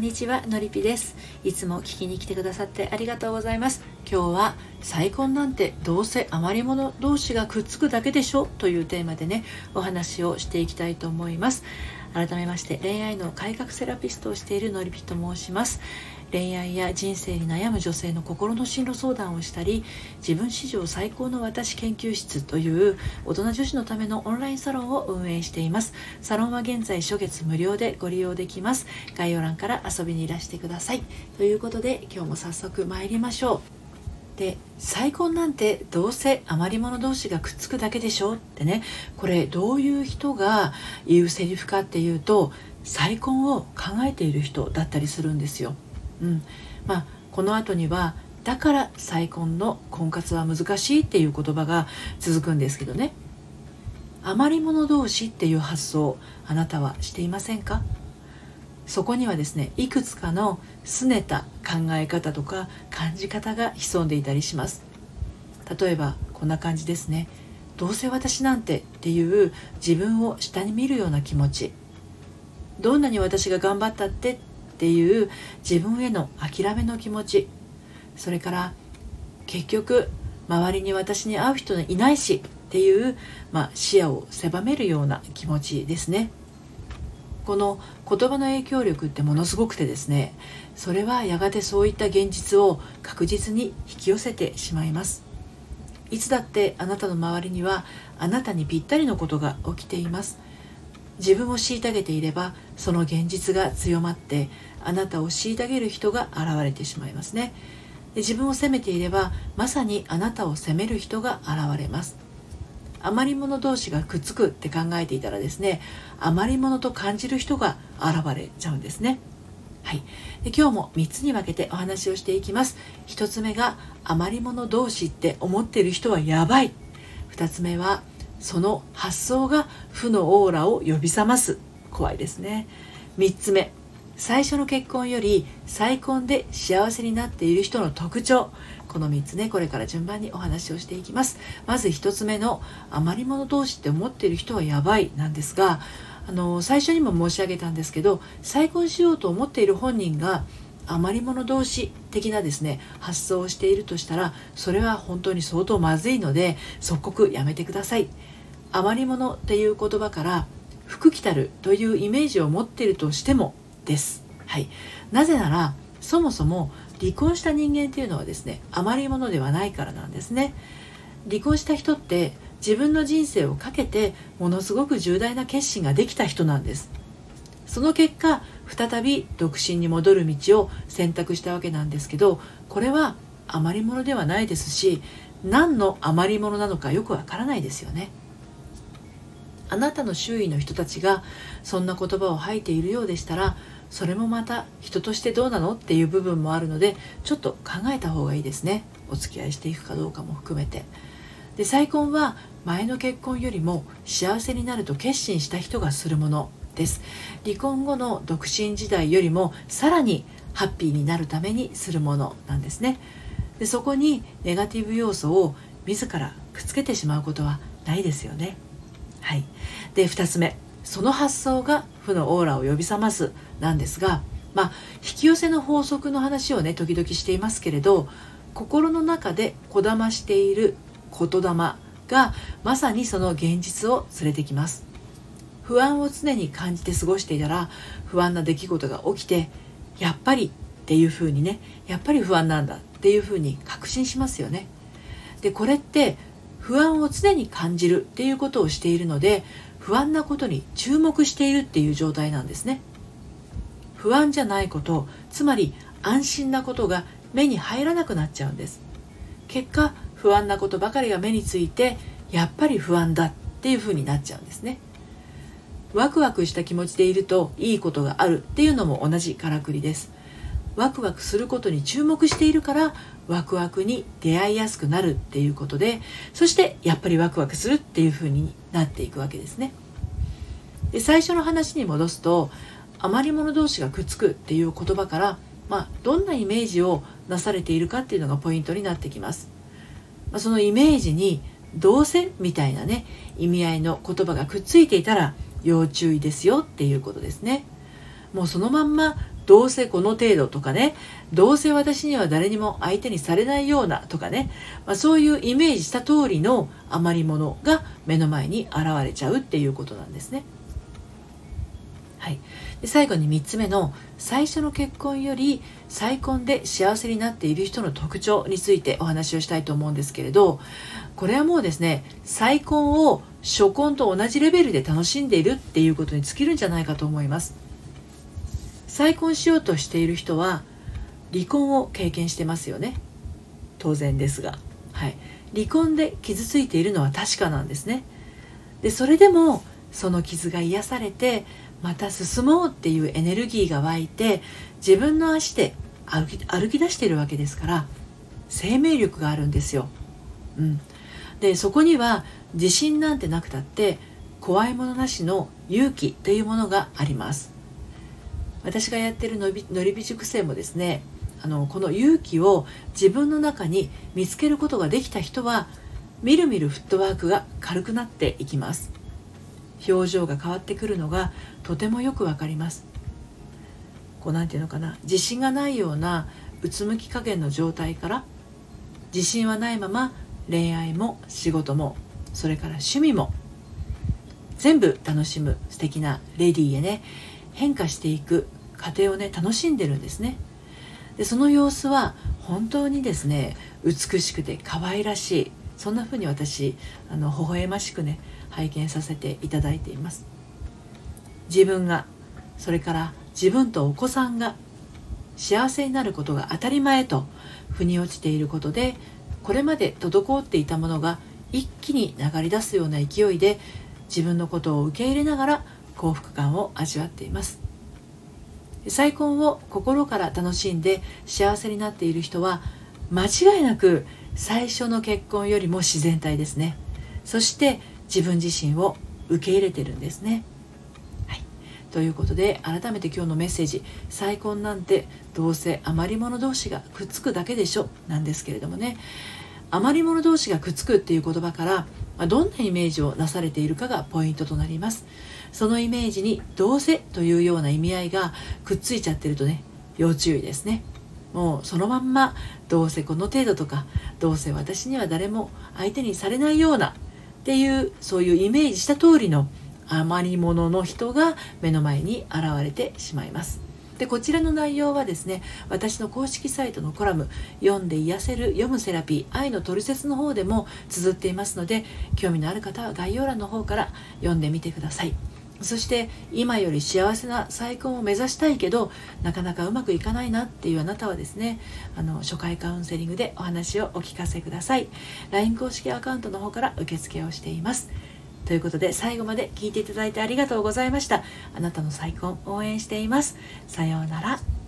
んにちはのりぴです。いつも聞きに来てくださってありがとうございます。今日は再婚なんてどうせ余り物同士がくっつくだけでしょというテーマでねお話をしていきたいと思います。改めまして恋愛の改革セラピストをしているのりぴと申します。恋愛や人生に悩む女性の心の進路相談をしたり自分史上最高の私研究室という大人女子のためのオンラインサロンを運営しています。サロンは現在初月無料でご利用できます。概要欄から遊びにいらしてください。ということで今日も早速参りましょう。で再婚なんてどうせ余り物同士がくっつくだけでしょ？ってね。これどういう人が言うセリフかっていうと再婚を考えている人だったりするんですよ。うん。まあ、この後にはだから再婚の婚活は難しいっていう言葉が続くんですけどね。余り物同士っていう発想あなたはしていませんか？そこにはですねいくつかの拗ねた考え方とか感じ方が潜んでいたりします。例えばこんな感じですね。どうせ私なんてっていう自分を下に見るような気持ち。どんなに私が頑張ったってっていう自分への諦めの気持ち。それから結局周りに私に会う人いないしっていう、まあ、視野を狭めるような気持ちですね。この言葉の影響力ってものすごくてですねそれはやがてそういった現実を確実に引き寄せてしまいます。いつだってあなたの周りにはあなたにぴったりのことが起きています。自分を虐げていればその現実が強まってあなたを虐げる人が現れてしまいますね。で自分を責めていればまさにあなたを責める人が現れます。余り物同士がくっつくって考えていたらですね余り物と感じる人が現れちゃうんですね。はい、で今日も3つに分けてお話をしていきます。1つ目が余り物同士って思ってる人はやばい。2つ目はその発想が負のオーラを呼び覚ます。怖いですね。3つ目最初の結婚より再婚で幸せになっている人の特徴。この3つねこれから順番にお話をしていきます。まず1つ目の余り物同士って思っている人はやばいなんですがあの最初にも申し上げたんですけど再婚しようと思っている本人が余り物同士的なですね発想をしているとしたらそれは本当に相当まずいので即刻やめてください。余り物っていう言葉から服着たるというイメージを持っているとしてもです。はい、なぜならそもそも離婚した人間っていうのはですね余り物ではないからなんですね。離婚した人って自分の人生をかけてものすごく重大な決心ができた人なんです。その結果再び独身に戻る道を選択したわけなんですけどこれは余り物ではないですし何の余り物なのかよくわからないですよね。あなたの周囲の人たちがそんな言葉を吐いているようでしたらそれもまた人としてどうなのっていう部分もあるのでちょっと考えた方がいいですね。お付き合いしていくかどうかも含めて。で再婚は前の結婚よりも幸せになると決心した人がするものです。離婚後の独身時代よりもさらにハッピーになるためにするものなんですね。でそこにネガティブ要素を自らくっつけてしまうことはないですよね。はい、で2つ目。その発想が負のオーラを呼び覚ます。なんですが、まあ、引き寄せの法則の話をね時々していますけれど心の中でこだましている言霊がまさにその現実を連れてきます。不安を常に感じて過ごしていたら不安な出来事が起きてやっぱりっていうふうにねやっぱり不安なんだっていうふうに確信しますよね。でこれって不安を常に感じるっていうことをしているので不安なことに注目しているっていう状態なんですね。不安じゃないことつまり安心なことが目に入らなくなっちゃうんです。結果不安なことばかりが目についてやっぱり不安だっていうふうになっちゃうんですね。ワクワクした気持ちでいるといいことがあるっていうのも同じからくりです。ワクワクすることに注目しているからワクワクに出会いやすくなるっていうことでそしてやっぱりワクワクするっていう風になっていくわけですね。で最初の話に戻すと余り物同士がくっつくっていう言葉から、まあ、どんなイメージをなされているかっていうのがポイントになってきます、まあ、そのイメージにどうせみたいなね意味合いの言葉がくっついていたら要注意ですよっていうことですね。もうそのまんまどうせこの程度とかねどうせ私には誰にも相手にされないようなとかね、まあ、そういうイメージした通りの余り物が目の前に現れちゃうっていうことなんですね。はい、で最後に3つ目の最初の結婚より再婚で幸せになっている人の特徴についてお話をしたいと思うんですけれどこれはもうですね再婚を初婚と同じレベルで楽しんでいるっていうことに尽きるんじゃないかと思います。再婚しようとしている人は離婚を経験してますよね。当然ですが、はい、離婚で傷ついているのは確かなんですね。でそれでもその傷が癒されてまた進もうっていうエネルギーが湧いて自分の足で歩き歩き出しているわけですから生命力があるんですよ。うん、でそこには自信なんてなくたって怖いものなしの勇気というものがあります。私がやってるのりのりび塾生もですねあのこの勇気を自分の中に見つけることができた人はみるみるフットワークが軽くなっていきます。表情が変わってくるのがとてもよくわかります。こう何て言うのかな自信がないようなうつむき加減の状態から自信はないまま恋愛も仕事もそれから趣味も全部楽しむ素敵なレディーへね変化していく過程をね楽しんでるんですね。でその様子は本当にですね美しくて可愛らしいそんな風に私あの微笑ましくね拝見させていただいています。自分がそれから自分とお子さんが幸せになることが当たり前と腑に落ちていることでこれまで滞っていたものが一気に流れ出すような勢いで自分のことを受け入れながら幸福感を味わっています。再婚を心から楽しんで幸せになっている人は間違いなく最初の結婚よりも自然体ですね。そして自分自身を受け入れてるんですね。はい、ということで改めて今日のメッセージ「再婚なんてどうせ余り物同士がくっつくだけでしょ」なんですけれどもね。余り物同士がくっつくっていう言葉からまどんなイメージをなされているかがポイントとなりますそのイメージにどうせというような意味合いがくっついちゃってるとね要注意ですねもうそのまんまどうせこの程度とかどうせ私には誰も相手にされないようなっていうそういうイメージした通りの余り物の人が目の前に現れてしまいます。でこちらの内容はですね私の公式サイトのコラム「読んで癒せる読むセラピー愛のトリセツ」の方でも綴っていますので興味のある方は概要欄の方から読んでみてください。そして今より幸せな再婚を目指したいけどなかなかうまくいかないなっていうあなたはですねあの初回カウンセリングでお話をお聞かせください LINE 公式アカウントの方から受付をしていますということで最後まで聞いていただいてありがとうございました。あなたの再婚応援しています。さようなら。